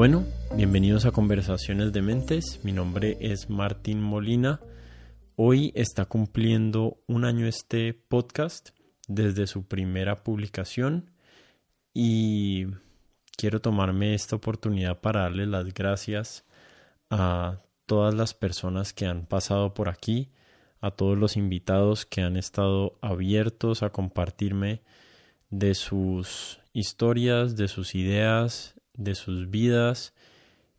Bueno, bienvenidos a Conversaciones de Mentes. Mi nombre es Martín Molina. Hoy está cumpliendo un año este podcast desde su primera publicación y quiero tomarme esta oportunidad para darle las gracias a todas las personas que han pasado por aquí, a todos los invitados que han estado abiertos a compartirme de sus historias, de sus ideas, de sus vidas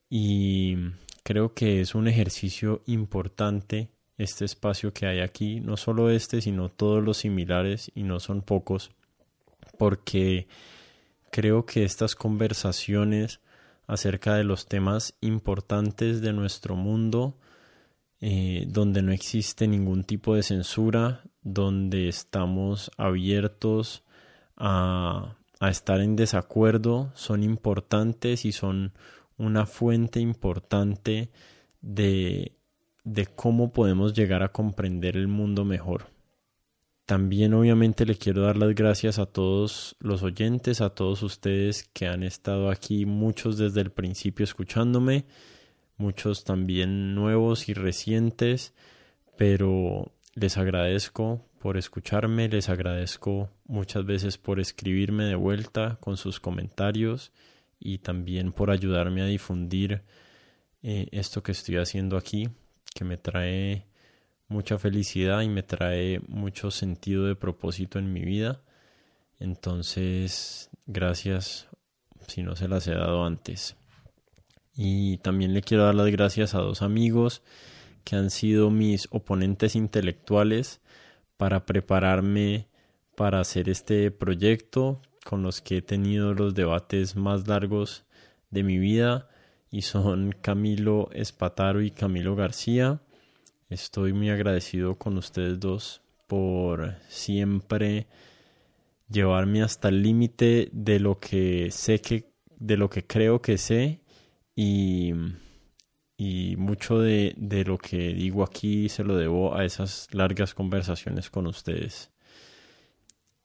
y creo que es un ejercicio importante este espacio que hay aquí, no solo este, sino todos los similares y no son pocos, porque creo que estas conversaciones acerca de los temas importantes de nuestro mundo, eh, donde no existe ningún tipo de censura, donde estamos abiertos a a estar en desacuerdo son importantes y son una fuente importante de, de cómo podemos llegar a comprender el mundo mejor. También obviamente le quiero dar las gracias a todos los oyentes, a todos ustedes que han estado aquí, muchos desde el principio escuchándome, muchos también nuevos y recientes, pero les agradezco por escucharme, les agradezco muchas veces por escribirme de vuelta con sus comentarios y también por ayudarme a difundir eh, esto que estoy haciendo aquí, que me trae mucha felicidad y me trae mucho sentido de propósito en mi vida. Entonces, gracias si no se las he dado antes. Y también le quiero dar las gracias a dos amigos que han sido mis oponentes intelectuales para prepararme para hacer este proyecto con los que he tenido los debates más largos de mi vida y son Camilo Espataro y Camilo García. Estoy muy agradecido con ustedes dos por siempre llevarme hasta el límite de lo que sé que de lo que creo que sé y y mucho de, de, lo que digo aquí se lo debo a esas largas conversaciones con ustedes.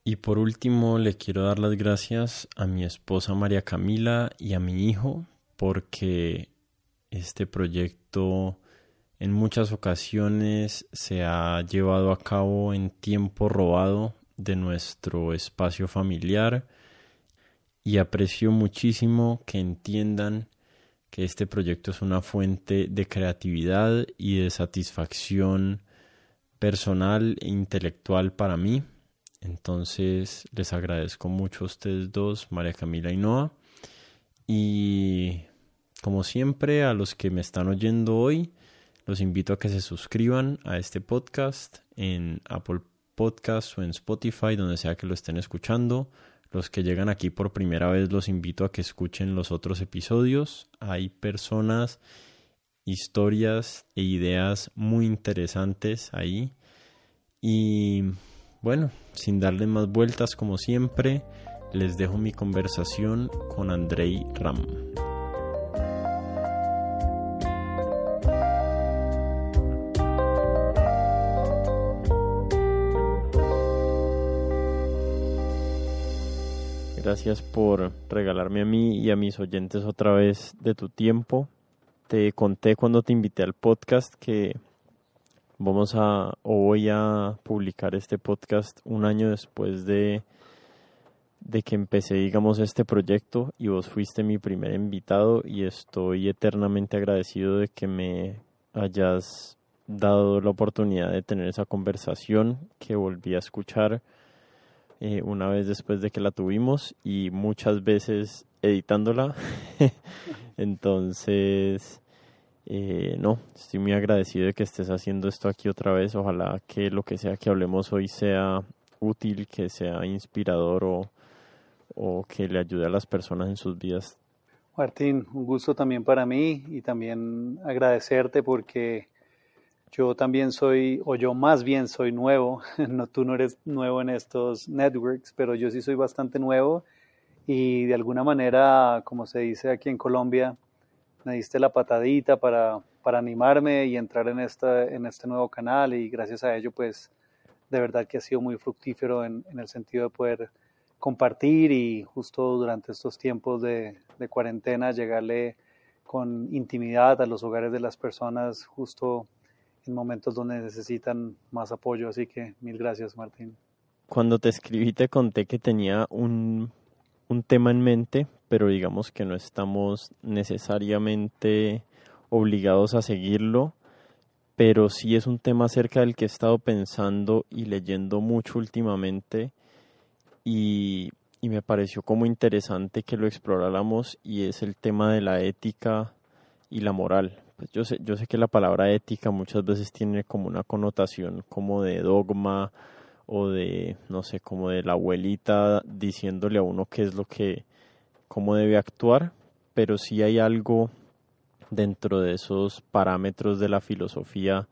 Y por último le quiero dar las gracias a mi esposa María Camila y a mi hijo porque este proyecto en muchas ocasiones se ha llevado a cabo en tiempo robado de nuestro espacio familiar y aprecio muchísimo que entiendan que este proyecto es una fuente de creatividad y de satisfacción personal e intelectual para mí. Entonces les agradezco mucho a ustedes dos, María Camila y Noah. Y como siempre, a los que me están oyendo hoy, los invito a que se suscriban a este podcast en Apple Podcasts o en Spotify, donde sea que lo estén escuchando. Los que llegan aquí por primera vez los invito a que escuchen los otros episodios. Hay personas, historias e ideas muy interesantes ahí. Y bueno, sin darle más vueltas como siempre, les dejo mi conversación con Andrei Ram. Gracias por regalarme a mí y a mis oyentes otra vez de tu tiempo. Te conté cuando te invité al podcast que vamos a o voy a publicar este podcast un año después de de que empecé digamos este proyecto y vos fuiste mi primer invitado y estoy eternamente agradecido de que me hayas dado la oportunidad de tener esa conversación que volví a escuchar eh, una vez después de que la tuvimos y muchas veces editándola. Entonces, eh, no, estoy muy agradecido de que estés haciendo esto aquí otra vez. Ojalá que lo que sea que hablemos hoy sea útil, que sea inspirador o, o que le ayude a las personas en sus vidas. Martín, un gusto también para mí y también agradecerte porque yo también soy, o yo más bien soy nuevo, no, tú no eres nuevo en estos networks, pero yo sí soy bastante nuevo y de alguna manera, como se dice aquí en Colombia, me diste la patadita para, para animarme y entrar en, esta, en este nuevo canal y gracias a ello pues de verdad que ha sido muy fructífero en, el sentido de poder compartir y justo durante estos tiempos de cuarentena llegarle con intimidad a los hogares de las personas justo en momentos donde necesitan más apoyo. Así que mil gracias, Martín. Cuando te escribí te conté que tenía un, un tema en mente, pero digamos que no estamos necesariamente obligados a seguirlo, pero sí es un tema acerca del que he estado pensando y leyendo mucho últimamente y, y me pareció como interesante que lo exploráramos y es el tema de la ética y la moral. Pues yo sé, yo sé que la palabra ética muchas veces tiene como una connotación como de dogma o de, no sé, como de la abuelita diciéndole a uno qué es lo que, cómo debe actuar, pero sí hay algo dentro de esos parámetros de la filosofía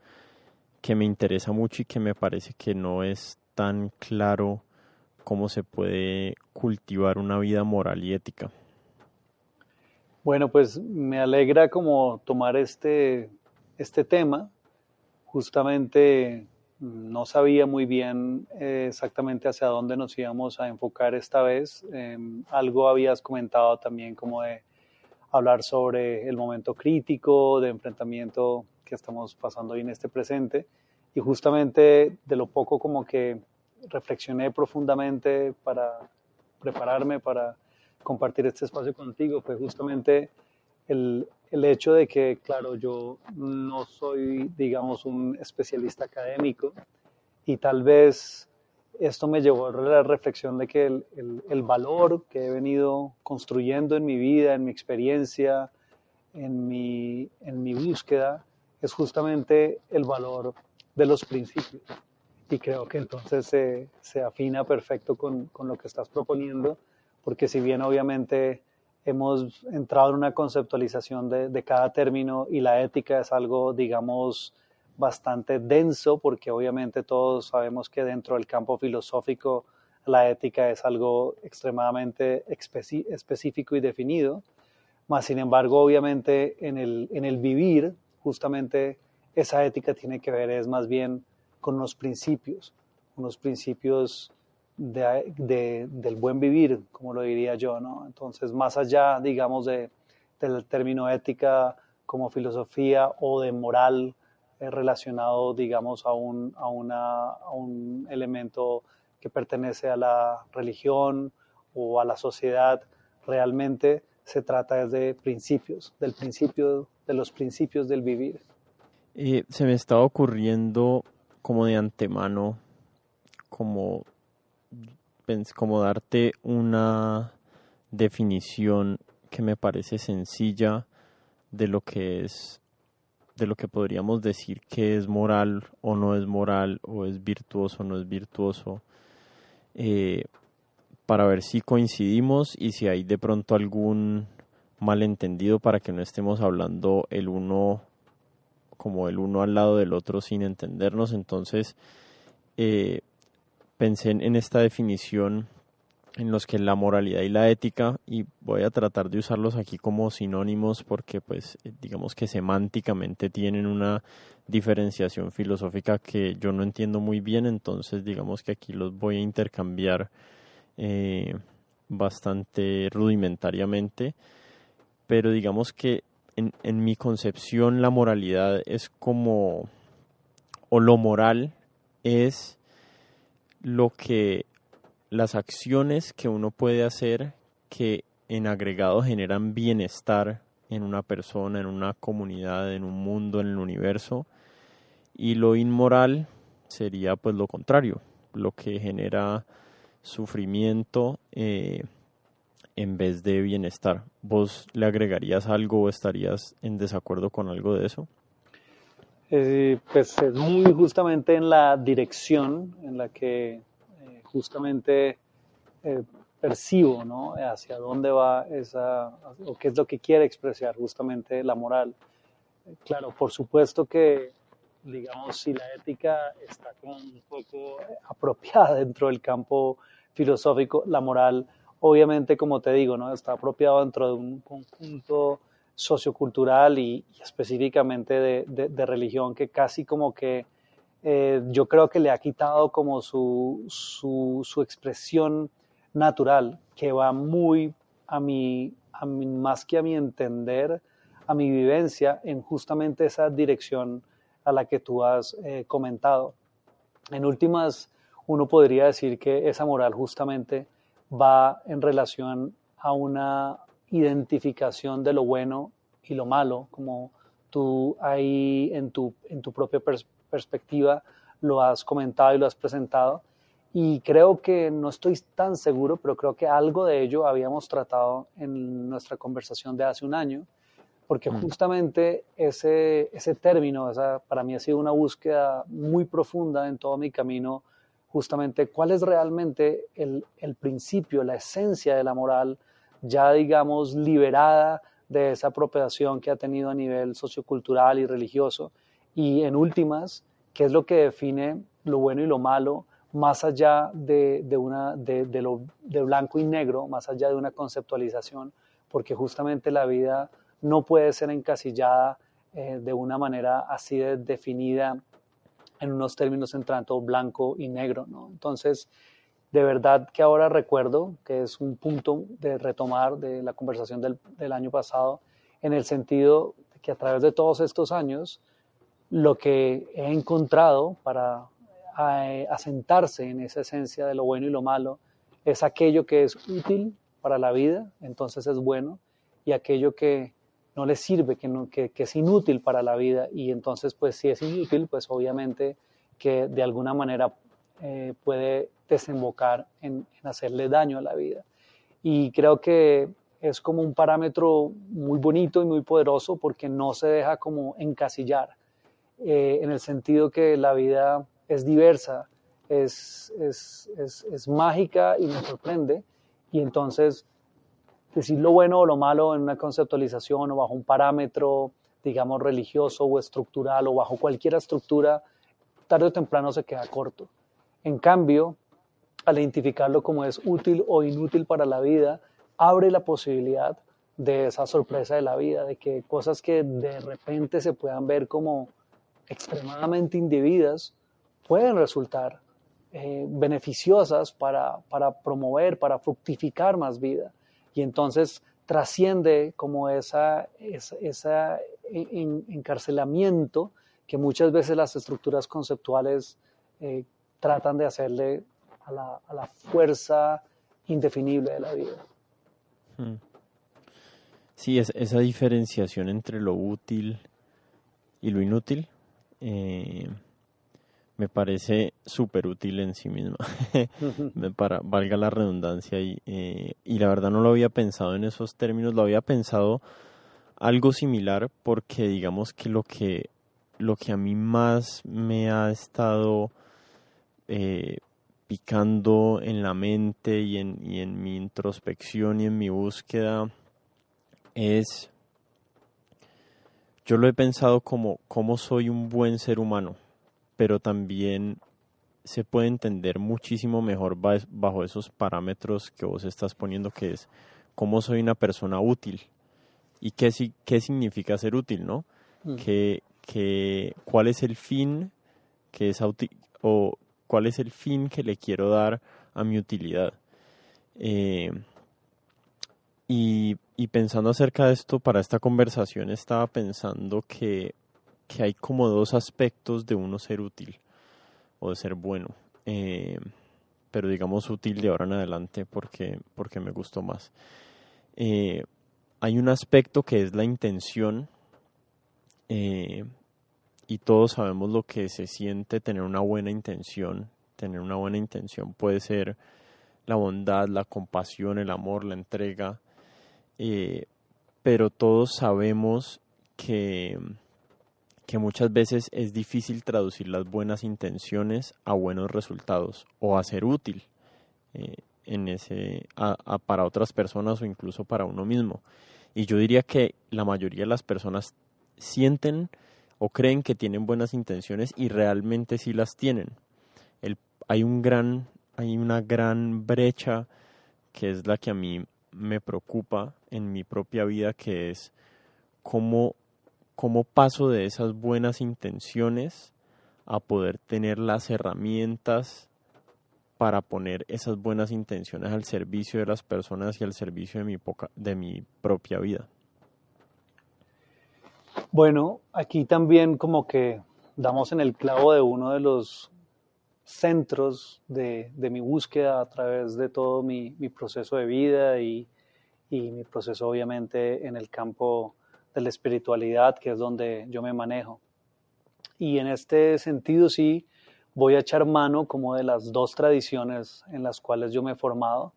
que me interesa mucho y que me parece que no es tan claro cómo se puede cultivar una vida moral y ética. Bueno, pues me alegra como tomar este, este tema. Justamente no sabía muy bien eh, exactamente hacia dónde nos íbamos a enfocar esta vez. Em, algo habías comentado también como de hablar sobre el momento crítico de enfrentamiento que estamos pasando hoy en este presente. Y justamente de lo poco como que reflexioné profundamente para prepararme para compartir este espacio contigo fue justamente el, el, hecho de que, claro, yo no soy, digamos, un especialista académico y tal vez esto me llevó a la reflexión de que el, el, el, valor que he venido construyendo en mi vida, en mi experiencia, en mi, en mi búsqueda, es justamente el valor de los principios. Y creo que entonces se, se afina perfecto con, con lo que estás proponiendo porque si bien obviamente hemos entrado en una conceptualización de, cada término y la ética es algo, digamos, bastante denso, porque obviamente todos sabemos que dentro del campo filosófico la ética es algo extremadamente específico y definido, más sin embargo, obviamente en el, en el vivir, justamente esa ética tiene que ver es más bien con los principios, unos principios de, del buen vivir, como lo diría yo, ¿no? Entonces, más allá, digamos, de, del término ética como filosofía o de moral eh, relacionado, digamos, a un, a, una, un elemento que pertenece a la religión o a la sociedad, realmente se trata de principios, del principio, de los principios del vivir. Eh, se me estaba ocurriendo como de antemano, como como darte una definición que me parece sencilla de lo que es de lo que podríamos decir que es moral o no es moral o es virtuoso o no es virtuoso eh, para ver si coincidimos y si hay de pronto algún malentendido para que no estemos hablando el uno como el uno al lado del otro sin entendernos. Entonces eh, pensé en esta definición en los que la moralidad y la ética, y voy a tratar de usarlos aquí como sinónimos porque pues eh, digamos que semánticamente tienen una diferenciación filosófica que yo no entiendo muy bien, entonces digamos que aquí los voy a intercambiar eh, bastante rudimentariamente, pero digamos que en, en mi concepción la moralidad es como, o lo moral es lo que las acciones que uno puede hacer que en agregado generan bienestar en una persona, en una comunidad, en un mundo, en el universo. Y lo inmoral sería pues lo contrario, lo que genera sufrimiento eh, en vez de bienestar. ¿Vos le agregarías algo o estarías en desacuerdo con algo de eso? Eh, pues es muy justamente en la dirección en la que eh, justamente eh, percibo, ¿no? Hacia dónde va esa, o qué es lo que quiere expresar justamente la moral. claro, por supuesto que, digamos, si la ética está como un poco apropiada dentro del campo filosófico, la moral, obviamente, como te digo, ¿no? Está apropiado dentro de un conjunto sociocultural y, específicamente de, religión que casi como que eh, yo creo que le ha quitado como su, su, expresión natural, que va muy a mi, a mi, más que a mi entender, a mi vivencia en justamente esa dirección a la que tú has eh, comentado. En últimas, uno podría decir que esa moral justamente va en relación a una identificación de lo bueno y lo malo, como tú ahí en tu, en tu propia perspectiva lo has comentado y lo has presentado. Y creo que no estoy tan seguro, pero creo que algo de ello habíamos tratado en nuestra conversación de hace un año, porque mm. justamente ese, ese término, esa, para mí ha sido una búsqueda muy profunda en todo mi camino, justamente cuál es realmente el, el principio, la esencia de la moral, ya digamos liberada de esa apropiación que ha tenido a nivel sociocultural y religioso, y en últimas, qué es lo que define lo bueno y lo malo, más allá de, de una, de, lo, de blanco y negro, más allá de una conceptualización, porque justamente la vida no puede ser encasillada eh, de una manera así de definida en unos términos en tanto blanco y negro. ¿no? Entonces, de verdad que ahora recuerdo que es un punto de retomar de la conversación del, del año pasado, en el sentido de que a través de todos estos años, lo que he encontrado para a, asentarse en esa esencia de lo bueno y lo malo es aquello que es útil para la vida, entonces es bueno, y aquello que no le sirve, que, no, que, es inútil para la vida, y entonces pues si es inútil, pues obviamente que de alguna manera eh, puede desembocar en, hacerle daño a la vida. Y creo que es como un parámetro muy bonito y muy poderoso porque no se deja como encasillar, eh, en el sentido que la vida es diversa, es, es, es, mágica y nos sorprende. Y entonces, decir lo bueno o lo malo en una conceptualización o bajo un parámetro, digamos, religioso o estructural o bajo cualquier estructura, tarde o temprano se queda corto. En cambio, al identificarlo como es útil o inútil para la vida, abre la posibilidad de esa sorpresa de la vida, de que cosas que de repente se puedan ver como extremadamente indebidas, pueden resultar eh, beneficiosas para, para, promover, para fructificar más vida. Y entonces trasciende como esa, esa, encarcelamiento que muchas veces las estructuras conceptuales eh, tratan de hacerle a la, a la, fuerza indefinible de la vida. Hmm. Sí, es, esa diferenciación entre lo útil y lo inútil. Eh, me parece súper útil en sí misma, para, valga la redundancia, y, eh, y la verdad no lo había pensado en esos términos, lo había pensado algo similar porque digamos que lo que, lo que a mí más me ha estado eh, picando en la mente y en, y en mi introspección y en mi búsqueda es, yo lo he pensado como cómo soy un buen ser humano pero también se puede entender muchísimo mejor bajo esos parámetros que vos estás poniendo, que es cómo soy una persona útil y qué, qué significa ser útil, ¿no? Mm. Que, cuál es el fin que es o cuál es el fin que le quiero dar a mi utilidad. Eh, y, y pensando acerca de esto, para esta conversación estaba pensando que que hay como dos aspectos de uno ser útil o de ser bueno. Eh, pero digamos útil de ahora en adelante porque, porque me gustó más. Eh, hay un aspecto que es la intención eh, y todos sabemos lo que se siente tener una buena intención. Tener una buena intención puede ser la bondad, la compasión, el amor, la entrega, pero todos sabemos que que muchas veces es difícil traducir las buenas intenciones a buenos resultados o a ser útil eh, en ese, para otras personas o incluso para uno mismo. Y yo diría que la mayoría de las personas sienten o creen que tienen buenas intenciones y realmente sí las tienen. Hay, un gran, hay una gran brecha que es la que a mí me preocupa en mi propia vida, que es cómo cómo paso de esas buenas intenciones a poder tener las herramientas para poner esas buenas intenciones al servicio de las personas y al servicio de mi, poca, de mi propia vida. Bueno, aquí también como que damos en el clavo de uno de los centros de, mi búsqueda a través de todo mi, proceso de vida y, mi proceso obviamente en el campo de la espiritualidad, que es donde yo me manejo. Y en este sentido sí voy a echar mano como de las dos tradiciones en las cuales yo me he formado,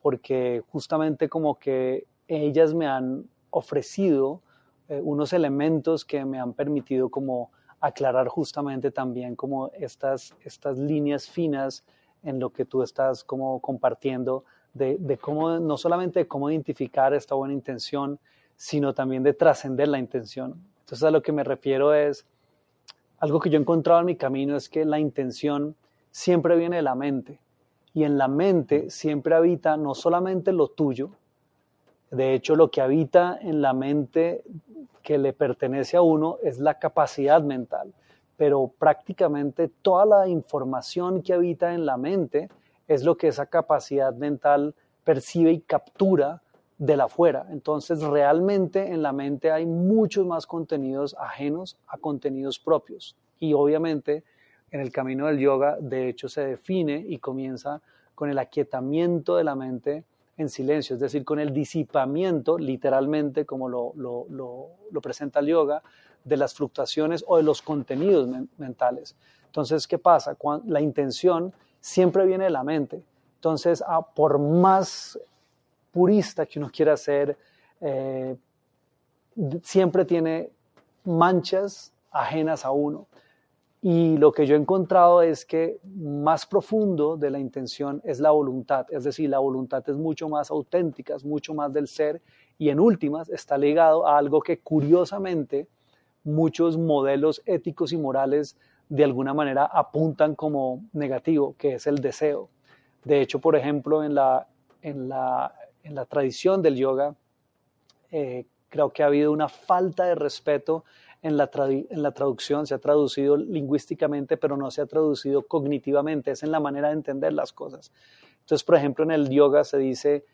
porque justamente como que ellas me han ofrecido eh, unos elementos que me han permitido como aclarar justamente también como estas, estas líneas finas en lo que tú estás como compartiendo de, de cómo, no solamente cómo identificar esta buena intención, sino también de trascender la intención. Entonces a lo que me refiero es, algo que yo he encontrado en mi camino es que la intención siempre viene de la mente y en la mente siempre habita no solamente lo tuyo, de hecho lo que habita en la mente que le pertenece a uno es la capacidad mental, pero prácticamente toda la información que habita en la mente es lo que esa capacidad mental percibe y captura de la afuera. Entonces, realmente en la mente hay muchos más contenidos ajenos a contenidos propios. Y obviamente, en el camino del yoga, de hecho, se define y comienza con el aquietamiento de la mente en silencio, es decir, con el disipamiento, literalmente, como lo, lo, presenta el yoga, de las fluctuaciones o de los contenidos mentales. Entonces, ¿qué pasa? la intención siempre viene de la mente. Entonces, por más purista que uno quiera ser, eh, siempre tiene manchas ajenas a uno. Y lo que yo he encontrado es que más profundo de la intención es la voluntad, es decir, la voluntad es mucho más auténtica, es mucho más del ser y en últimas está ligado a algo que curiosamente muchos modelos éticos y morales de alguna manera apuntan como negativo, que es el deseo. De hecho, por ejemplo, en la, en la, en la tradición del yoga, eh, creo que ha habido una falta de respeto en la, en la traducción, se ha traducido lingüísticamente, pero no se ha traducido cognitivamente, es en la manera de entender las cosas. Entonces, por ejemplo, en el yoga se dice,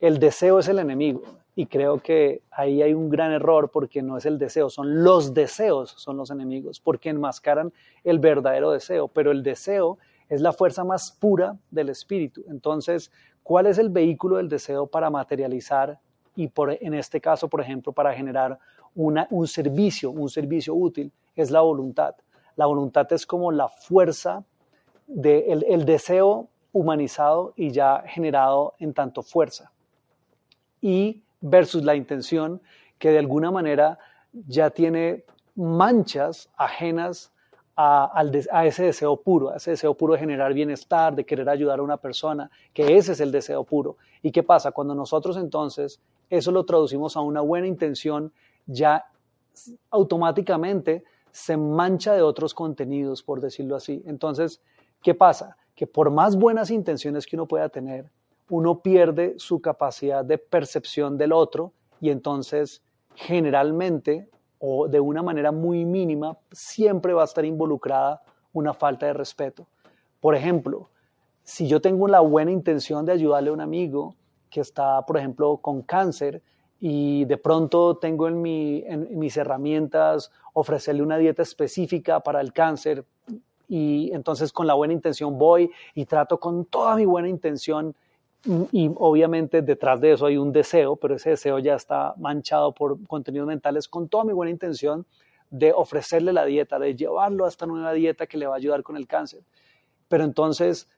el deseo es el enemigo, y creo que ahí hay un gran error porque no es el deseo, son los deseos, son los enemigos, porque enmascaran el verdadero deseo, pero el deseo es la fuerza más pura del espíritu. Entonces, ¿cuál es el vehículo del deseo para materializar y por, en este caso, por ejemplo, para generar un servicio, un servicio útil, es la voluntad. La voluntad es como la fuerza, de, el, deseo humanizado y ya generado en tanto fuerza. Y versus la intención que de alguna manera ya tiene manchas ajenas a, a, ese deseo puro, a ese deseo puro de generar bienestar, de querer ayudar a una persona, que ese es el deseo puro. ¿Y qué pasa? Cuando nosotros entonces eso lo traducimos a una buena intención, ya automáticamente se mancha de otros contenidos, por decirlo así. Entonces, ¿qué pasa? Que por más buenas intenciones que uno pueda tener, uno pierde su capacidad de percepción del otro y entonces generalmente o de una manera muy mínima siempre va a estar involucrada una falta de respeto. Por ejemplo, si yo tengo la buena intención de ayudarle a un amigo que está, por ejemplo, con cáncer y de pronto tengo en, mis herramientas ofrecerle una dieta específica para el cáncer y entonces con la buena intención voy y trato con toda mi buena intención y obviamente detrás de eso hay un deseo, pero ese deseo ya está manchado por contenidos mentales con toda mi buena intención de ofrecerle la dieta, de llevarlo a esta nueva dieta que le va a ayudar con el cáncer. Pero entonces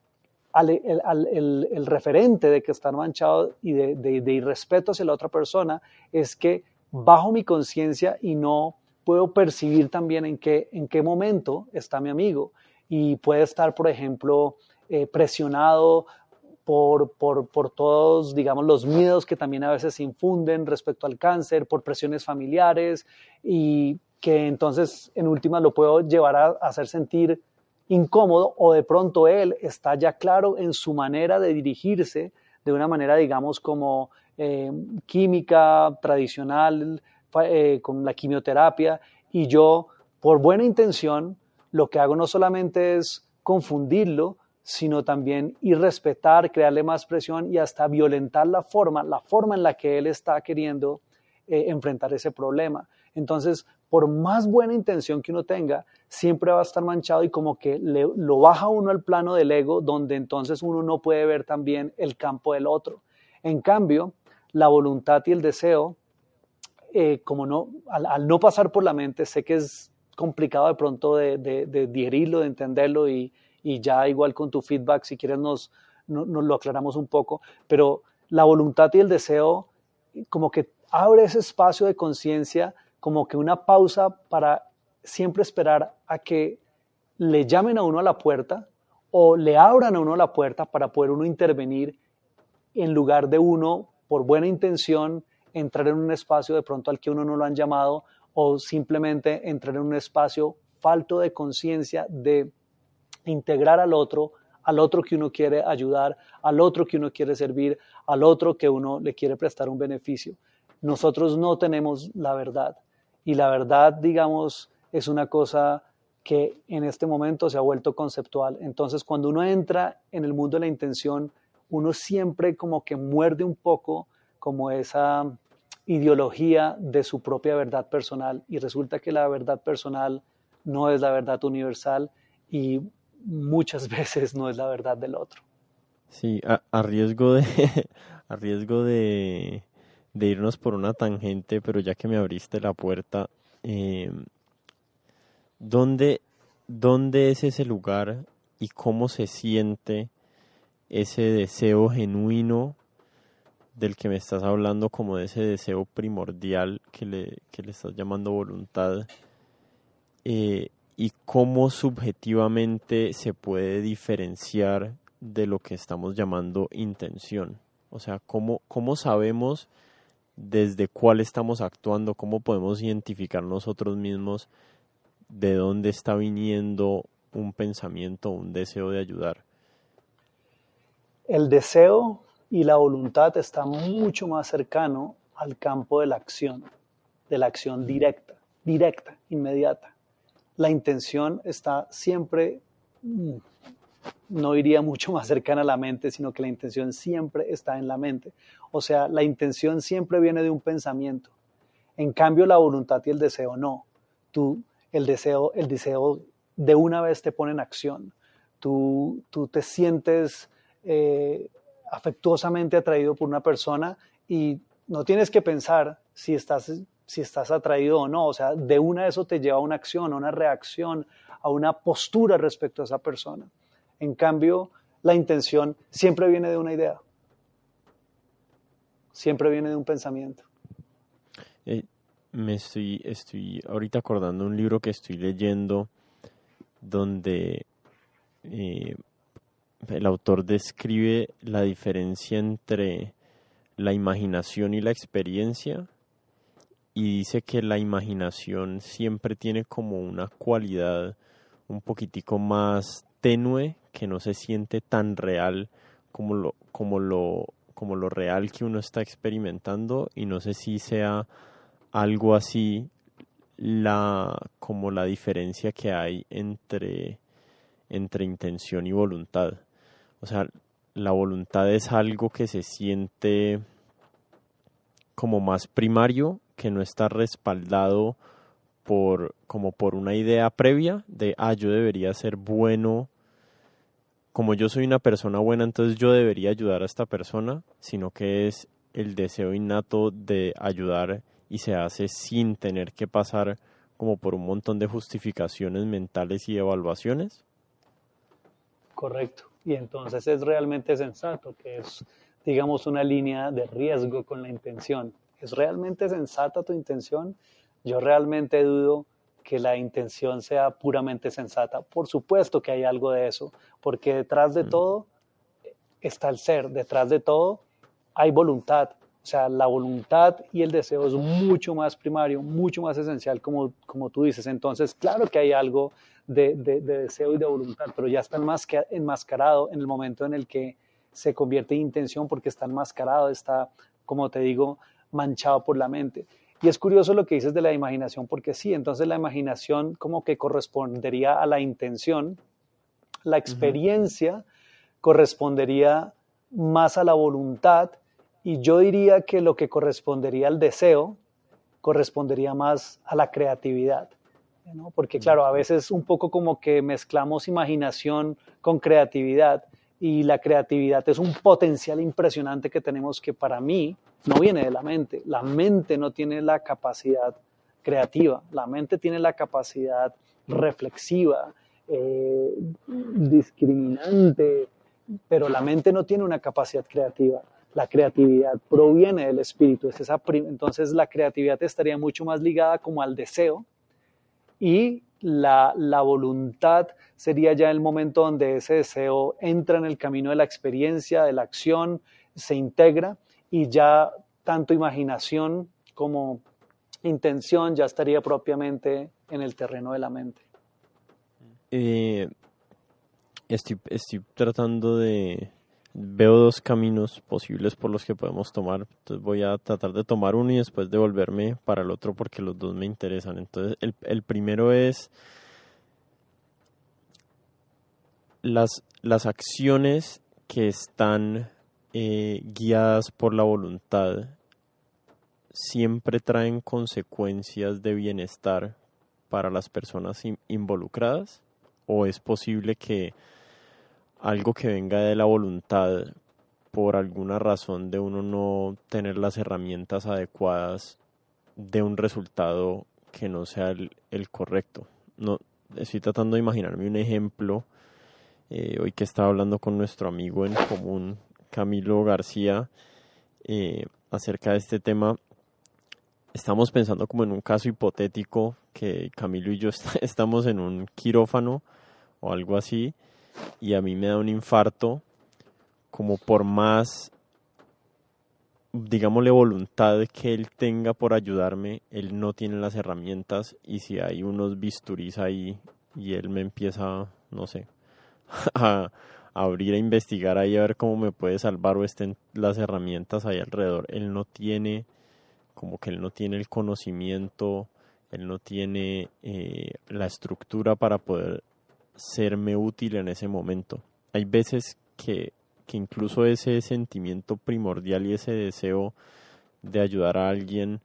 el, referente de que están manchado y de, de, irrespeto hacia la otra persona es que bajo mi conciencia y no puedo percibir también en qué, en qué momento está mi amigo. Y puede estar, por ejemplo, eh, presionado por, por, por, todos, digamos, los miedos que también a veces se infunden respecto al cáncer, por presiones familiares y que entonces en última lo puedo llevar a hacer sentir incómodo o de pronto él está ya claro en su manera de dirigirse de una manera, digamos, como eh, química tradicional, eh, con la quimioterapia, y yo, por buena intención, lo que hago no solamente es confundirlo, sino también irrespetar, crearle más presión y hasta violentar la forma, la forma en la que él está queriendo eh, enfrentar ese problema. Entonces, por más buena intención que uno tenga, siempre va a estar manchado y como que lo baja uno al plano del ego, donde entonces uno no puede ver también el campo del otro. En cambio, la voluntad y el deseo, eh, como no, al, no pasar por la mente, sé que es complicado de pronto de, de, digerirlo, de entenderlo y, y, ya igual con tu feedback, si quieres nos, nos lo aclaramos un poco, pero la voluntad y el deseo como que abre ese espacio de conciencia, como que una pausa para siempre esperar a que le llamen a uno a la puerta o le abran a uno la puerta para poder uno intervenir en lugar de uno, por buena intención, entrar en un espacio de pronto al que uno no lo han llamado o simplemente entrar en un espacio falto de conciencia de integrar al otro, al otro que uno quiere ayudar, al otro que uno quiere servir, al otro que uno le quiere prestar un beneficio. Nosotros no tenemos la verdad y la verdad, digamos, es una cosa que en este momento se ha vuelto conceptual. Entonces, cuando uno entra en el mundo de la intención, uno siempre como que muerde un poco como esa ideología de su propia verdad personal y resulta que la verdad personal no es la verdad universal y muchas veces no es la verdad del otro. Sí, a, riesgo de a riesgo de, irnos por una tangente, pero ya que me abriste la puerta, eh, ¿dónde, ¿dónde es ese lugar y cómo se siente ese deseo genuino del que me estás hablando, como de ese deseo primordial que le, que le estás llamando voluntad? Eh, y cómo subjetivamente se puede diferenciar de lo que estamos llamando intención. O sea, cómo, cómo sabemos desde cuál estamos actuando, cómo podemos identificar nosotros mismos de dónde está viniendo un pensamiento, un deseo de ayudar. El deseo y la voluntad están mucho más cercano al campo de la acción, de la acción directa, directa, inmediata la intención está siempre, mm, no iría mucho más cercana a la mente, sino que la intención siempre está en la mente. O sea, la intención siempre viene de un pensamiento. En cambio, la voluntad y el deseo no. Tú, el deseo, el deseo de una vez te pone en acción. Tú, tú te sientes eh, afectuosamente atraído por una persona y no tienes que pensar si estás si estás atraído o no. O sea, de una eso te lleva a una acción, a una reacción, a una postura respecto a esa persona. En cambio, la intención siempre viene de una idea. Siempre viene de un pensamiento. Eh, me estoy, estoy ahorita acordando un libro que estoy leyendo donde eh, el autor describe la diferencia entre la imaginación y la experiencia y dice que la imaginación siempre tiene como una cualidad un poquitico más tenue que no se siente tan real como lo como lo como lo real que uno está experimentando y no sé si sea algo así la como la diferencia que hay entre entre intención y voluntad. O sea, la voluntad es algo que se siente como más primario que no está respaldado por como por una idea previa de ah yo debería ser bueno como yo soy una persona buena entonces yo debería ayudar a esta persona sino que es el deseo innato de ayudar y se hace sin tener que pasar como por un montón de justificaciones mentales y evaluaciones. Correcto. Y entonces es realmente sensato que es digamos una línea de riesgo con la intención. ¿Es realmente sensata tu intención? Yo realmente dudo que la intención sea puramente sensata. Por supuesto que hay algo de eso, porque detrás de mm. todo está el ser, detrás de todo hay voluntad. O sea, la voluntad y el deseo es mucho más primario, mucho más esencial, como, como tú dices. Entonces, claro que hay algo de, de deseo y de voluntad, pero ya está enmascarado en el momento en el que se convierte en intención porque está enmascarado, está, como te digo, manchado por la mente. Y es curioso lo que dices de la imaginación, porque sí, entonces la imaginación como que correspondería a la intención, la experiencia correspondería más a la voluntad, y yo diría que lo que correspondería al deseo correspondería más a la creatividad. Porque claro, a veces un poco como que mezclamos imaginación con creatividad y la creatividad es un potencial impresionante que tenemos que para mí no viene de la mente. La mente no tiene la capacidad creativa, la mente tiene la capacidad reflexiva, eh, discriminante, pero la mente no tiene una capacidad creativa. La creatividad proviene del espíritu. Entonces la creatividad estaría mucho más ligada como al deseo y la, la, voluntad sería ya el momento donde ese deseo entra en el camino de la experiencia, de la acción, se integra y ya tanto imaginación como intención ya estaría propiamente en el terreno de la mente. Eh, estoy, estoy tratando de... Veo dos caminos posibles por los que podemos tomar. Entonces voy a tratar de tomar uno y después devolverme para el otro porque los dos me interesan. Entonces el, el primero es las, las acciones que están eh, guiadas por la voluntad siempre traen consecuencias de bienestar para las personas involucradas? ¿O es posible que algo que venga de la voluntad por alguna razón de uno no tener las herramientas adecuadas de un resultado que no sea el, correcto? No, estoy tratando de imaginarme un ejemplo. Eh, hoy que estaba hablando con nuestro amigo en común, Camilo García, eh, acerca de este tema, estamos pensando como en un caso hipotético que Camilo y yo estamos en un quirófano o algo así y a mí me da un infarto como por más digámosle voluntad que él tenga por ayudarme, él no tiene las herramientas y si hay unos bisturís ahí y él me empieza, no sé, a, abrir a investigar ahí a ver cómo me puede salvar o estén las herramientas ahí alrededor, él no tiene como que él no tiene el conocimiento, él no tiene eh, la estructura para poder serme útil en ese momento. Hay veces que, que incluso ese sentimiento primordial y ese deseo de ayudar a alguien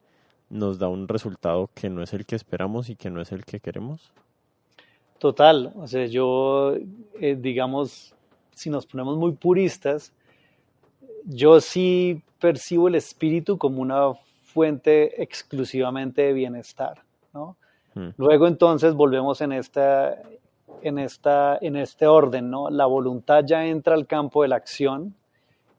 nos da un resultado que no es el que esperamos y que no es el que queremos. Total, o sea, yo, eh, digamos, si nos ponemos muy puristas, yo sí percibo el espíritu como una fuente exclusivamente de bienestar. ¿no? Hmm. Luego entonces volvemos en, esta, en, esta, en este orden, ¿no? La voluntad ya entra al campo de la acción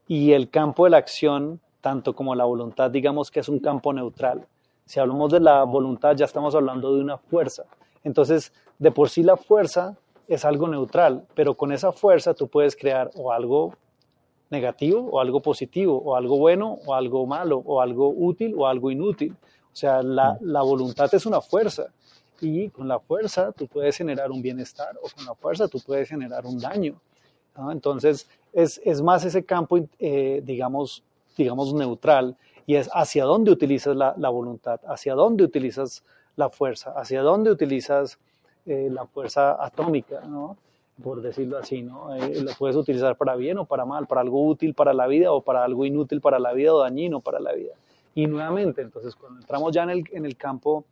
y el campo de la acción, tanto como la voluntad, digamos que es un campo neutral. Si hablamos de la voluntad, ya estamos hablando de una fuerza. Entonces, de por sí la fuerza es algo neutral, pero con esa fuerza tú puedes crear o algo negativo o algo positivo, o algo bueno o algo malo, o algo útil o algo inútil. O sea, la, la voluntad es una fuerza y con la fuerza tú puedes generar un bienestar o con la fuerza tú puedes generar un daño. Entonces, es, es, más ese campo, eh, digamos, digamos, neutral y es hacia dónde utilizas la, voluntad, hacia dónde utilizas la fuerza, hacia dónde utilizas eh, la fuerza atómica, ¿no? por decirlo así, ¿no? Eh, lo puedes utilizar para bien o para mal, para algo útil para la vida o para algo inútil para la vida o dañino para la vida. Y nuevamente, entonces, cuando entramos ya en el, en el campo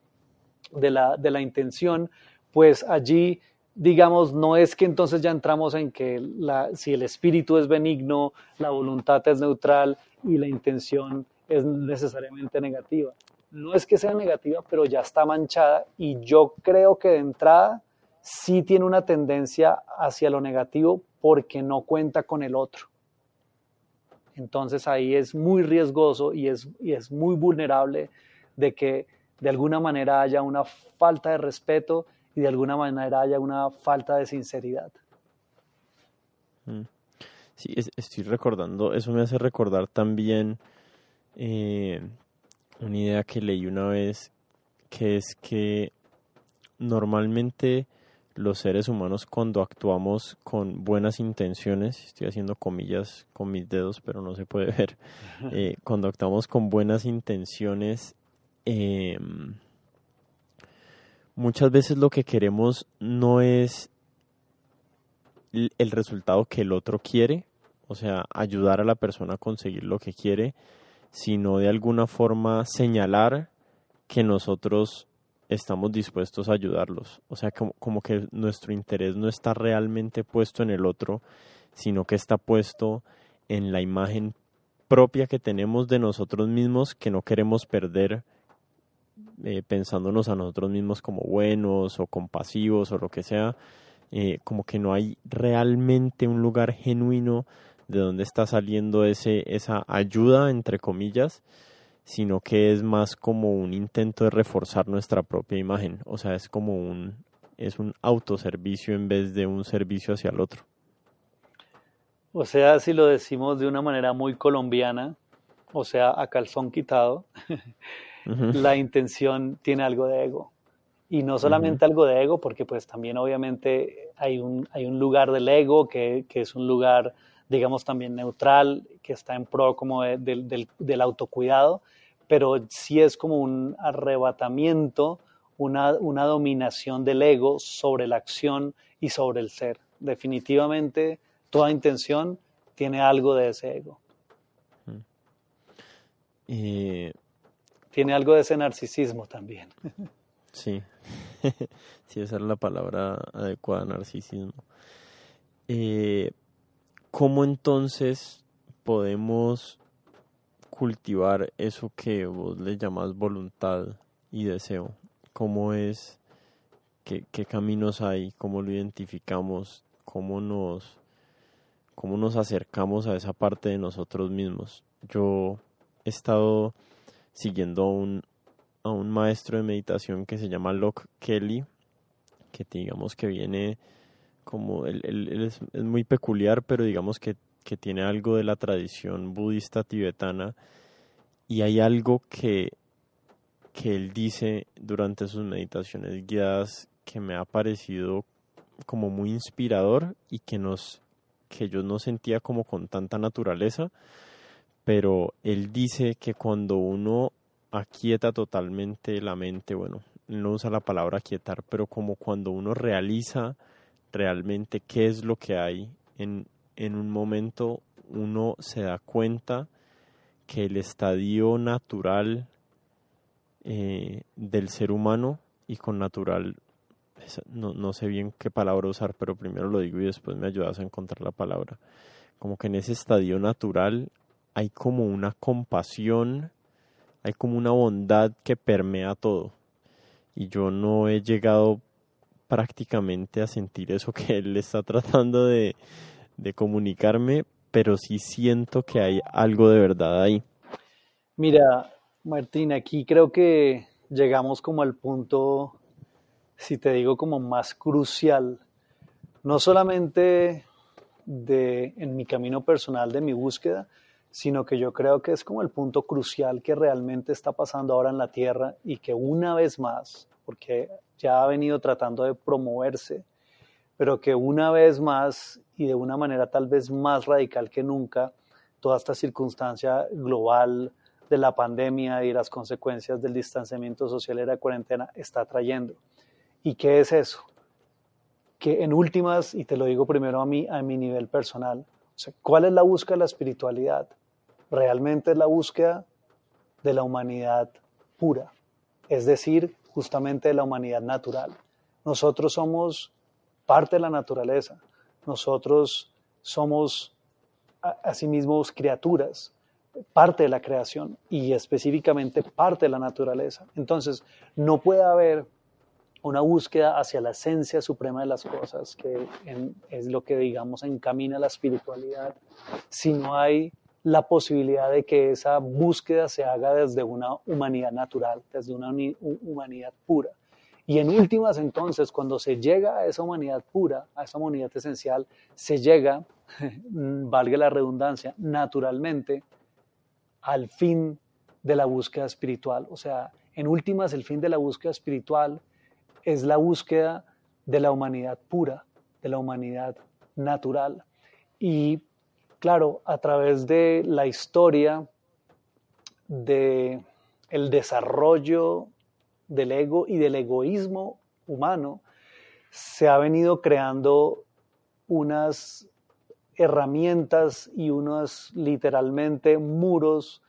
de la, de la intención, pues allí, digamos, no es que entonces ya entramos en que si el espíritu es benigno, la voluntad es neutral y la intención es necesariamente negativa. No es que sea negativa, pero ya está manchada y yo creo que de entrada sí tiene una tendencia hacia lo negativo porque no cuenta con el otro. Entonces ahí es muy riesgoso y es, y es muy vulnerable de que de alguna manera haya una falta de respeto y de alguna manera haya una falta de sinceridad. Mm. Sí, estoy recordando, eso me hace recordar también eh, una idea que leí una vez, que es que normalmente los seres humanos cuando actuamos con buenas intenciones, estoy haciendo comillas con mis dedos, pero no se puede ver, eh, cuando actuamos con buenas intenciones, em, muchas veces lo que queremos no es el resultado que el otro quiere, o sea, ayudar a la persona a conseguir lo que quiere, sino de alguna forma señalar que nosotros estamos dispuestos a ayudarlos. O sea, como, como, que nuestro interés no está realmente puesto en el otro, sino que está puesto en la imagen propia que tenemos de nosotros mismos que no queremos perder eh, pensándonos a nosotros mismos como buenos o compasivos o lo que sea, eh, como que no hay realmente un lugar genuino de donde está saliendo ese, esa ayuda, entre comillas, sino que es más como un intento de reforzar nuestra propia imagen. O sea, es como un, es un autoservicio en vez de un servicio hacia el otro. O sea, si lo decimos de una manera muy colombiana, o sea, a calzón quitado, la intención tiene algo de ego. Y no solamente algo de ego, porque pues también obviamente hay un, hay un lugar del ego que, que es un lugar, digamos, también neutral, que está en pro como del, del, autocuidado, pero sí es como un arrebatamiento, una, una dominación del ego sobre la acción y sobre el ser. Definitivamente toda intención tiene algo de ese ego. Eh, tiene algo de ese narcisismo también. Sí, sí, esa es la palabra adecuada, narcisismo. Eh, ¿Cómo entonces podemos cultivar eso que vos le llamas voluntad y deseo? ¿Cómo es? ¿Qué, qué caminos hay? ¿Cómo lo identificamos? ¿Cómo nos, ¿Cómo nos acercamos a esa parte de nosotros mismos? Yo he estado siguiendo a un, maestro de meditación que se llama Locke Kelly, que digamos que viene como, él, es, muy peculiar, pero digamos que, que tiene algo de la tradición budista tibetana. Y hay algo que, que él dice durante sus meditaciones guiadas que me ha parecido como muy inspirador y que nos que yo no sentía como con tanta naturaleza pero él dice que cuando uno aquieta totalmente la mente, bueno, no usa la palabra aquietar, pero como cuando uno realiza realmente qué es lo que hay en, en un momento, uno se da cuenta que el estadio natural eh, del ser humano, y con natural, no, no sé bien qué palabra usar, pero primero lo digo y después me ayudas a encontrar la palabra, como que en ese estadio natural hay como una compasión, hay como una bondad que permea todo. Y yo no he llegado prácticamente a sentir eso que él está tratando de, comunicarme, pero sí siento que hay algo de verdad ahí. Mira, Martín, aquí creo que llegamos como al punto, si te digo, como más crucial, no solamente de en mi camino personal de mi búsqueda, sino que yo creo que es como el punto crucial que realmente está pasando ahora en la Tierra y que una vez más, porque ya ha venido tratando de promoverse, pero que una vez más y de una manera tal vez más radical que nunca, toda esta circunstancia global de la pandemia y las consecuencias del distanciamiento social y la cuarentena está trayendo. ¿Y qué es eso? Que en últimas, y te lo digo primero a mí, a mi nivel personal, ¿cuál es la búsqueda de la espiritualidad? Realmente es la búsqueda de la humanidad pura, es decir, justamente de la humanidad natural. Nosotros somos parte de la naturaleza, nosotros somos asimismo criaturas, parte de la creación y específicamente parte de la naturaleza. Entonces, no puede haber una búsqueda hacia la esencia suprema de las cosas, que es lo que, digamos, encamina la espiritualidad, si no hay la posibilidad de que esa búsqueda se haga desde una humanidad natural, desde una humanidad pura. Y en últimas, entonces, cuando se llega a esa humanidad pura, a esa humanidad esencial, se llega, valga la redundancia, naturalmente al fin de la búsqueda espiritual. O sea, en últimas, el fin de la búsqueda espiritual es la búsqueda de la humanidad pura, de la humanidad natural. Y claro, a través de la historia de el desarrollo del ego y del egoísmo humano, se ha venido creando unas herramientas y unos literalmente muros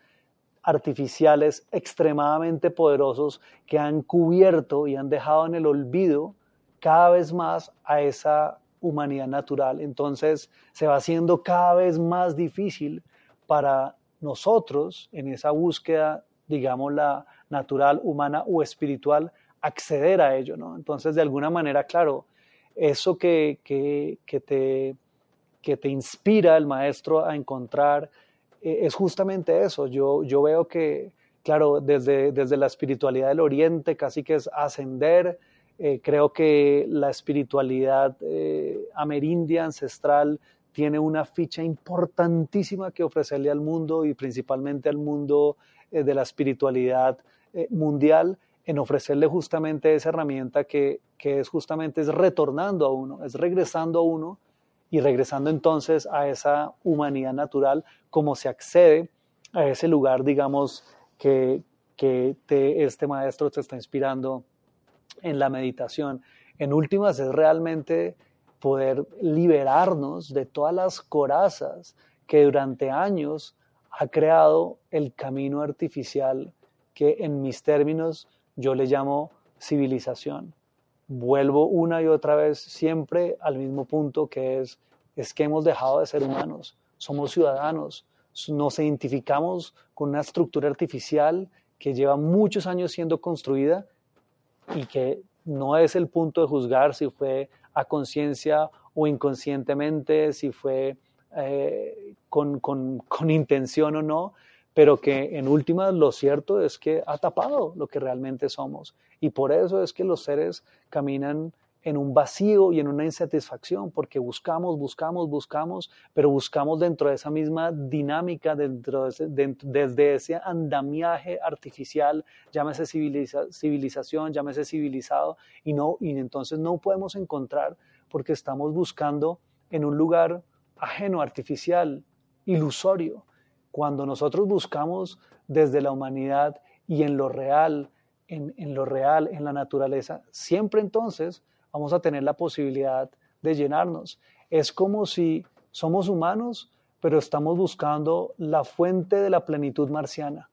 artificiales extremadamente poderosos que han cubierto y han dejado en el olvido cada vez más a esa humanidad natural. Entonces se va haciendo cada vez más difícil para nosotros en esa búsqueda, digamos, la natural, humana o espiritual, acceder a ello. ¿no? Entonces, de alguna manera, claro, eso que, que, que te, que te inspira el maestro a encontrar eh, es justamente eso. Yo, yo veo que, claro, desde, desde la espiritualidad del Oriente casi que es ascender. Eh, creo que la espiritualidad eh, amerindia ancestral tiene una ficha importantísima que ofrecerle al mundo y principalmente al mundo de la espiritualidad mundial en ofrecerle justamente esa herramienta que, que, es justamente es retornando a uno, es regresando a uno y regresando entonces a esa humanidad natural, como se accede a ese lugar, digamos, que, que este maestro te está inspirando en la meditación. En últimas es realmente poder liberarnos de todas las corazas que durante años ha creado el camino artificial que en mis términos yo le llamo civilización. Vuelvo una y otra vez siempre al mismo punto que es, es que hemos dejado de ser humanos, somos ciudadanos, nos identificamos con una estructura artificial que lleva muchos años siendo construida y que no es el punto de juzgar si fue a conciencia o inconscientemente, si fue eh, con, con, con intención o no, pero que en últimas lo cierto es que ha tapado lo que realmente somos. Y por eso es que los seres caminan en un vacío y en una insatisfacción, porque buscamos, buscamos, buscamos, pero buscamos dentro de esa misma dinámica, dentro desde ese andamiaje artificial, llámese civilización, llámese civilizado, y, no, y entonces no podemos encontrar porque estamos buscando en un lugar ajeno, artificial, ilusorio. Cuando nosotros buscamos desde la humanidad y en lo real, en, en lo real, en la naturaleza, siempre entonces vamos a tener la posibilidad de llenarnos. Es como si somos humanos, pero estamos buscando la fuente de la plenitud marciana.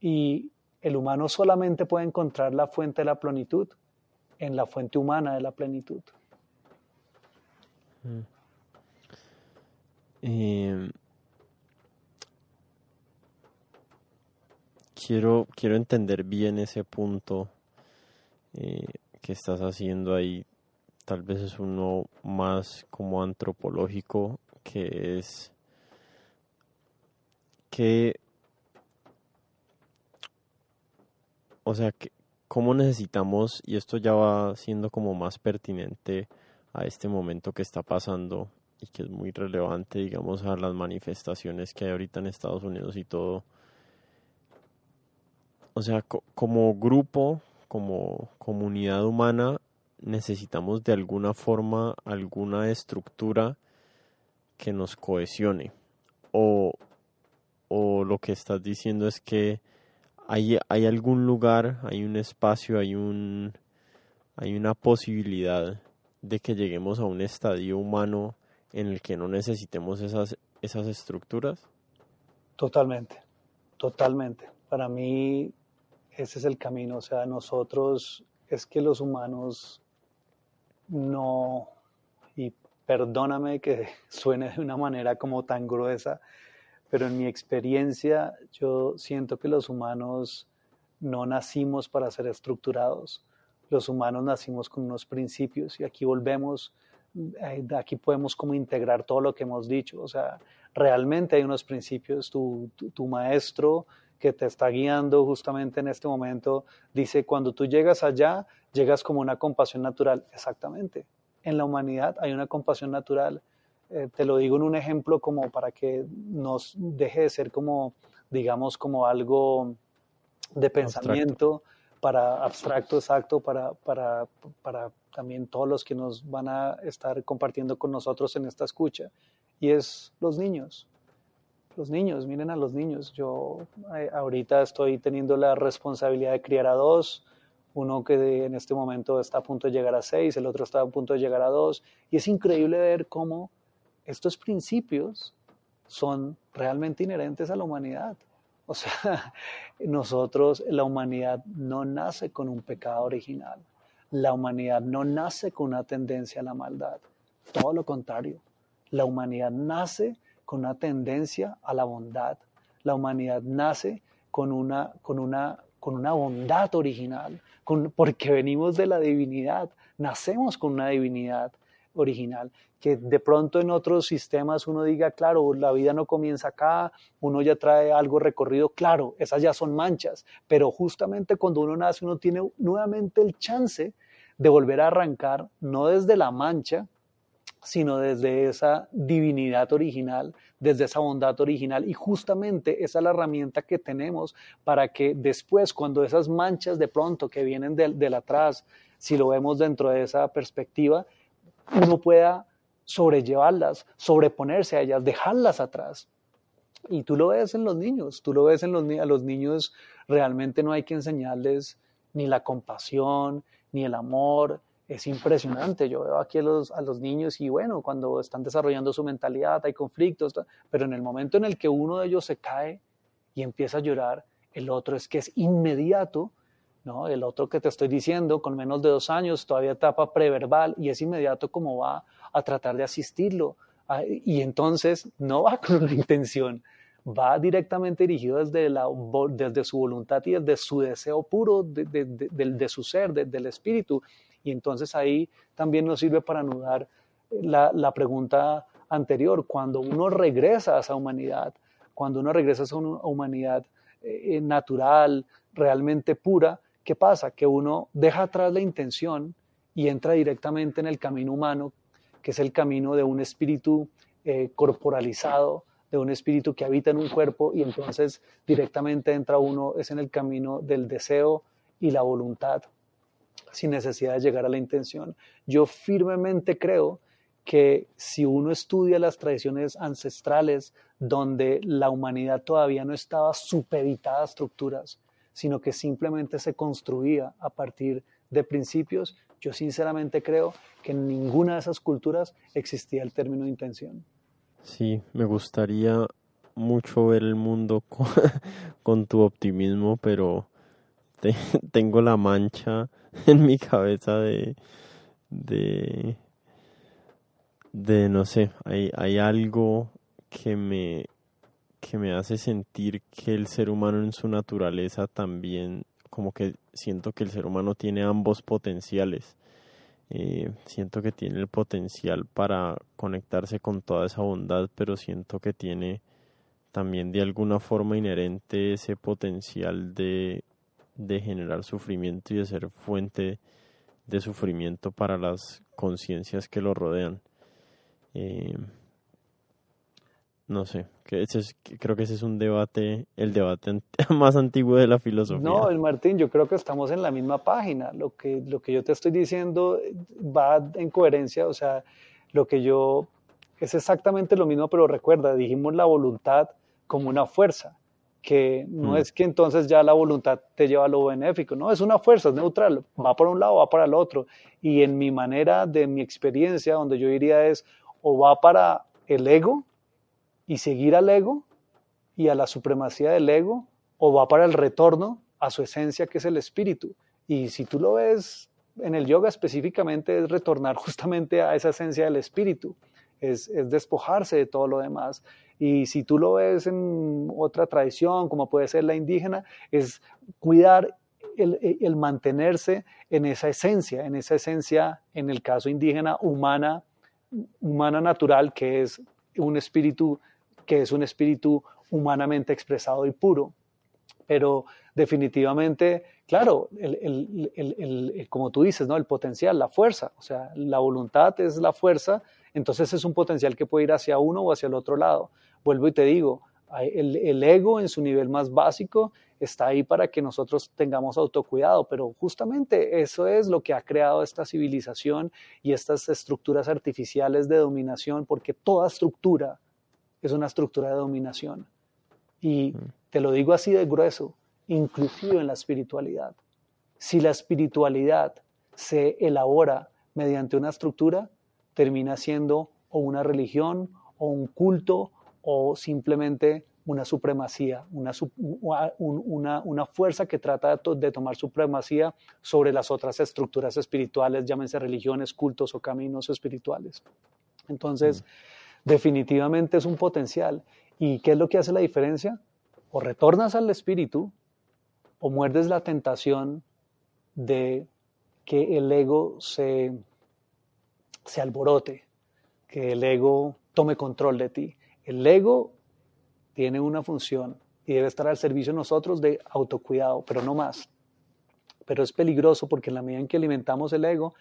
Y el humano solamente puede encontrar la fuente de la plenitud en la fuente humana de la plenitud. Mm. Eh, quiero, quiero entender bien ese punto eh, que estás haciendo ahí. Tal vez es uno más como antropológico, que es que, o sea, que, cómo necesitamos, y esto ya va siendo como más pertinente a este momento que está pasando y que es muy relevante, digamos, a las manifestaciones que hay ahorita en Estados Unidos y todo, o sea, como grupo, como comunidad humana, necesitamos de alguna forma alguna estructura que nos cohesione. O, o lo que estás diciendo es que hay, hay algún lugar, hay un espacio, hay un hay una posibilidad de que lleguemos a un estadio humano en el que no necesitemos esas, esas estructuras? Totalmente, totalmente. Para mí ese es el camino. O sea, nosotros es que los humanos no, y perdóname que suene de una manera como tan gruesa, pero en mi experiencia yo siento que los humanos no nacimos para ser estructurados. Los humanos nacimos con unos principios y aquí volvemos, eh, aquí podemos como integrar todo lo que hemos dicho. O sea, realmente hay unos principios. Tu, tu, tu maestro que te está guiando justamente en este momento, dice, cuando tú llegas allá, llegas como una compasión natural. Exactamente. En la humanidad hay una compasión natural. Eh, te lo digo en un ejemplo como para que nos deje de ser como, digamos, como algo de pensamiento para abstracto, exacto, para, para, para también todos los que nos van a estar compartiendo con nosotros en esta escucha. Y es los niños los niños, miren a los niños. Yo eh, ahorita estoy teniendo la responsabilidad de criar a dos, uno que en este momento está a punto de llegar a seis, el otro está a punto de llegar a dos, y es increíble ver cómo estos principios son realmente inherentes a la humanidad. O sea, nosotros, la humanidad no nace con un pecado original. La humanidad no nace con una tendencia a la maldad. Todo lo contrario. La humanidad nace con una tendencia a la bondad. La humanidad nace con una, con una, con una bondad original, porque venimos de la divinidad, nacemos con una divinidad original, que de pronto en otros sistemas uno diga, claro, la vida no comienza acá, uno ya trae algo recorrido, claro, esas ya son manchas, pero justamente cuando uno nace uno tiene nuevamente el chance de volver a arrancar, no desde la mancha, sino desde esa divinidad original, desde esa bondad original. Y justamente esa es la herramienta que tenemos para que después, cuando esas manchas de pronto que vienen del, atrás, si lo vemos dentro de esa perspectiva, uno pueda sobrellevarlas, sobreponerse a ellas, dejarlas atrás. Y tú lo ves en los niños, tú lo ves en los, a los niños, realmente no hay que enseñarles ni la compasión, ni el amor, es impresionante. Yo veo aquí a los, a los, niños y bueno, cuando están desarrollando su mentalidad hay conflictos, pero en el momento en el que uno de ellos se cae y empieza a llorar, el otro es que es inmediato, ¿no? El otro que te estoy diciendo, con menos de dos años, todavía etapa preverbal y es inmediato como va a tratar de asistirlo. Y entonces no va con una intención, va directamente dirigido desde, la, desde su voluntad y desde su deseo puro de, de, de, de su ser, del espíritu. Y entonces ahí también nos sirve para anudar la, la pregunta anterior, cuando uno regresa a esa humanidad, cuando uno regresa a esa humanidad eh, natural, realmente pura, ¿qué pasa? Que uno deja atrás la intención y entra directamente en el camino humano, que es el camino de un espíritu eh, corporalizado, de un espíritu que habita en un cuerpo y entonces directamente entra uno, es en el camino del deseo y la voluntad sin necesidad de llegar a la intención. Yo firmemente creo que si uno estudia las tradiciones ancestrales donde la humanidad todavía no estaba supeditada a estructuras, sino que simplemente se construía a partir de principios, yo sinceramente creo que en ninguna de esas culturas existía el término intención. Sí, me gustaría mucho ver el mundo con, tu optimismo, pero tengo la mancha en mi cabeza de, de, no sé, hay, hay algo que me, que me hace sentir que el ser humano en su naturaleza también, como que siento que el ser humano tiene ambos potenciales. Eh, siento que tiene el potencial para conectarse con toda esa bondad, pero siento que tiene también de alguna forma inherente ese potencial de de generar sufrimiento y de ser fuente de sufrimiento para las conciencias que lo rodean. Eh, no sé, creo que ese es un debate, el debate más antiguo de la filosofía. No, el Martín, yo creo que estamos en la misma página. Lo que, lo que yo te estoy diciendo va en coherencia, o sea, lo que yo es exactamente lo mismo, pero recuerda, dijimos la voluntad como una fuerza que no mm. es que entonces ya la voluntad te lleva a lo benéfico, no, es una fuerza, es neutral, va por un lado, va para el otro. Y en mi manera, de mi experiencia, donde yo diría es, o va para el ego y seguir al ego y a la supremacía del ego, o va para el retorno a su esencia, que es el espíritu. Y si tú lo ves en el yoga específicamente, es retornar justamente a esa esencia del espíritu, es, es despojarse de todo lo demás. Y si tú lo ves en otra tradición, como puede ser la indígena, es cuidar el, mantenerse en esa esencia, en esa esencia, en el caso indígena, humana, humana natural, que es un espíritu, que es un espíritu humanamente expresado y puro. Pero definitivamente, claro, como tú dices, ¿no? el potencial, la fuerza, o sea, la voluntad es la fuerza entonces es un potencial que puede ir hacia uno o hacia el otro lado. Vuelvo y te digo, el, ego en su nivel más básico está ahí para que nosotros tengamos autocuidado, pero justamente eso es lo que ha creado esta civilización y estas estructuras artificiales de dominación, porque toda estructura es una estructura de dominación. Y mm. te lo digo así de grueso, inclusive en la espiritualidad. Si la espiritualidad se elabora mediante una estructura, termina siendo o una religión o un culto o simplemente una supremacía, una, una, una fuerza que trata de, tomar supremacía sobre las otras estructuras espirituales, llámense religiones, cultos o caminos espirituales. Entonces, mm. definitivamente es un potencial. ¿Y qué es lo que hace la diferencia? O retornas al espíritu o muerdes la tentación de que el ego se, se alborote, que el ego tome control de ti. El ego tiene una función y debe estar al servicio de nosotros de autocuidado, pero no más. Pero es peligroso porque en la medida en que alimentamos el ego,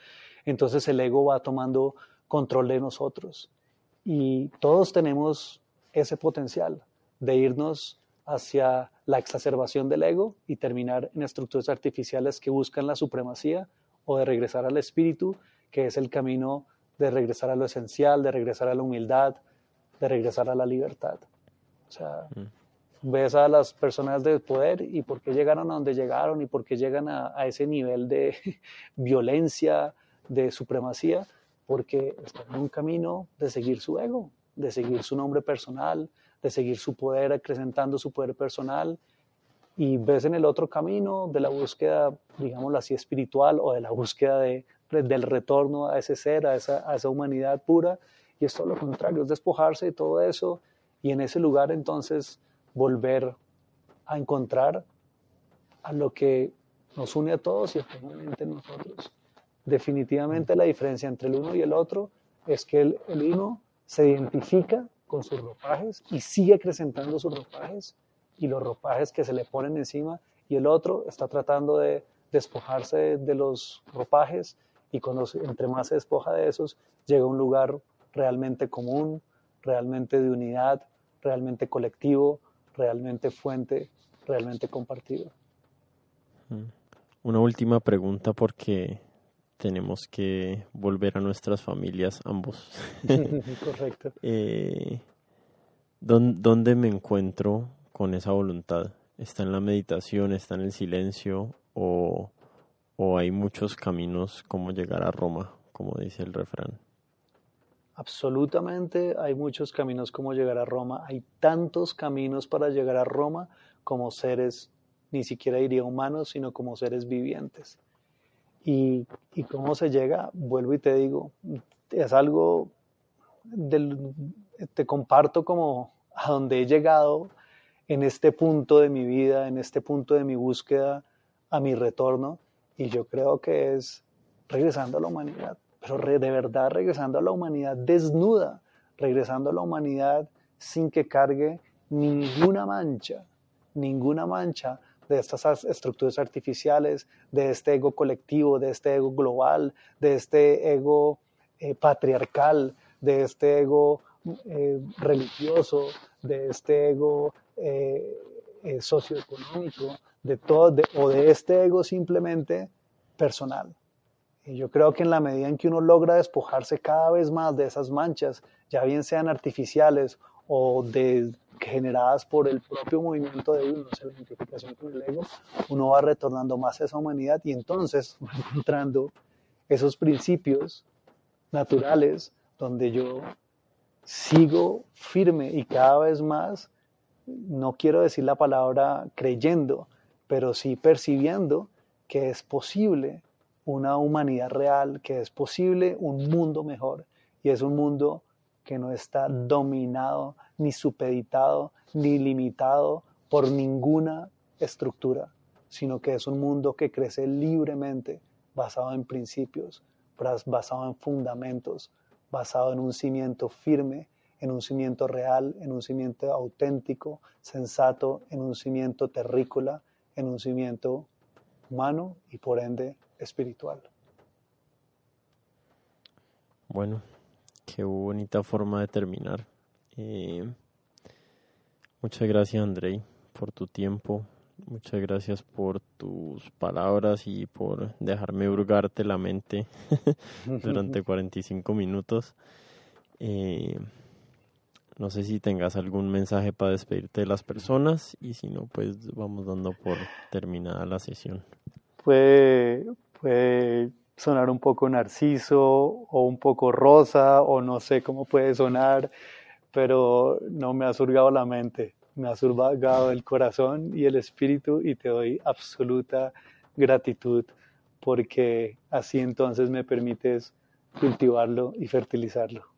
entonces el ego va tomando control de nosotros. Y todos tenemos ese potencial de irnos hacia la exacerbación del ego y terminar en estructuras artificiales que buscan la supremacía o de regresar al espíritu, que es el camino de regresar a lo esencial, de regresar a la humildad, de regresar a la libertad. O sea, mm. ves a las personas de poder y por qué llegaron a donde llegaron y por qué llegan a, ese nivel de violencia, de supremacía, porque están en un camino de seguir su ego, de seguir su nombre personal, de seguir su poder, acrecentando su poder personal. Y ves en el otro camino de la búsqueda, digámoslo así, espiritual o de la búsqueda de, del retorno a ese ser, a esa, humanidad pura. Y es todo lo contrario, es despojarse de todo eso y en ese lugar entonces volver a encontrar a lo que nos une a todos y especialmente nosotros. Definitivamente la diferencia entre el uno y el otro es que el, uno se identifica con sus ropajes y sigue acrecentando sus ropajes y los ropajes que se le ponen encima y el otro está tratando de despojarse de, los ropajes y cuando entre más se despoja de esos llega a un lugar realmente común, realmente de unidad, realmente colectivo, realmente fuente, realmente compartido. Mm. Una última pregunta porque tenemos que volver a nuestras familias ambos. Correcto. eh, ¿Dónde me encuentro con esa voluntad? ¿Está en la meditación, está en el silencio o, o hay muchos caminos como llegar a Roma, como dice el refrán? Absolutamente hay muchos caminos como llegar a Roma. Hay tantos caminos para llegar a Roma como seres, ni siquiera diría humanos, sino como seres vivientes. Y, cómo se llega, vuelvo y te digo, es algo, te comparto como a donde he llegado en este punto de mi vida, en este punto de mi búsqueda, a mi retorno. Y yo creo que es regresando a la humanidad pero de verdad regresando a la humanidad desnuda, regresando a la humanidad sin que cargue ninguna mancha, ninguna mancha de estas estructuras artificiales, de este ego colectivo, de este ego global, de este ego eh, patriarcal, de este ego eh, religioso, de este ego eh, socioeconómico, de todo, o de este ego simplemente personal. Y yo creo que en la medida en que uno logra despojarse cada vez más de esas manchas, ya bien sean artificiales o de, generadas por el propio movimiento de uno, o sea, la identificación con el ego, uno va retornando más a esa humanidad y entonces va encontrando esos principios naturales donde yo sigo firme y cada vez más, no quiero decir la palabra creyendo, pero sí percibiendo que es posible una humanidad real, que es posible un mundo mejor y es un mundo que no está dominado, ni supeditado, ni limitado por ninguna estructura, sino que es un mundo que crece libremente, basado en principios, basado en fundamentos, basado en un cimiento firme, en un cimiento real, en un cimiento auténtico, sensato, en un cimiento terrícola, en un cimiento humano y por ende espiritual. Bueno, qué bonita forma de terminar. Eh, muchas gracias, Andrei, por tu tiempo. Muchas gracias por tus palabras y por dejarme hurgarte la mente durante 45 minutos. Eh, no sé si tengas algún mensaje para despedirte de las personas y si no, pues vamos dando por terminada la sesión. Puede sonar un poco narciso o un poco rosa o no sé cómo puede sonar, pero no me ha surgado la mente. me has surgado el corazón y el espíritu y te doy absoluta gratitud porque así entonces me permites cultivarlo y fertilizarlo.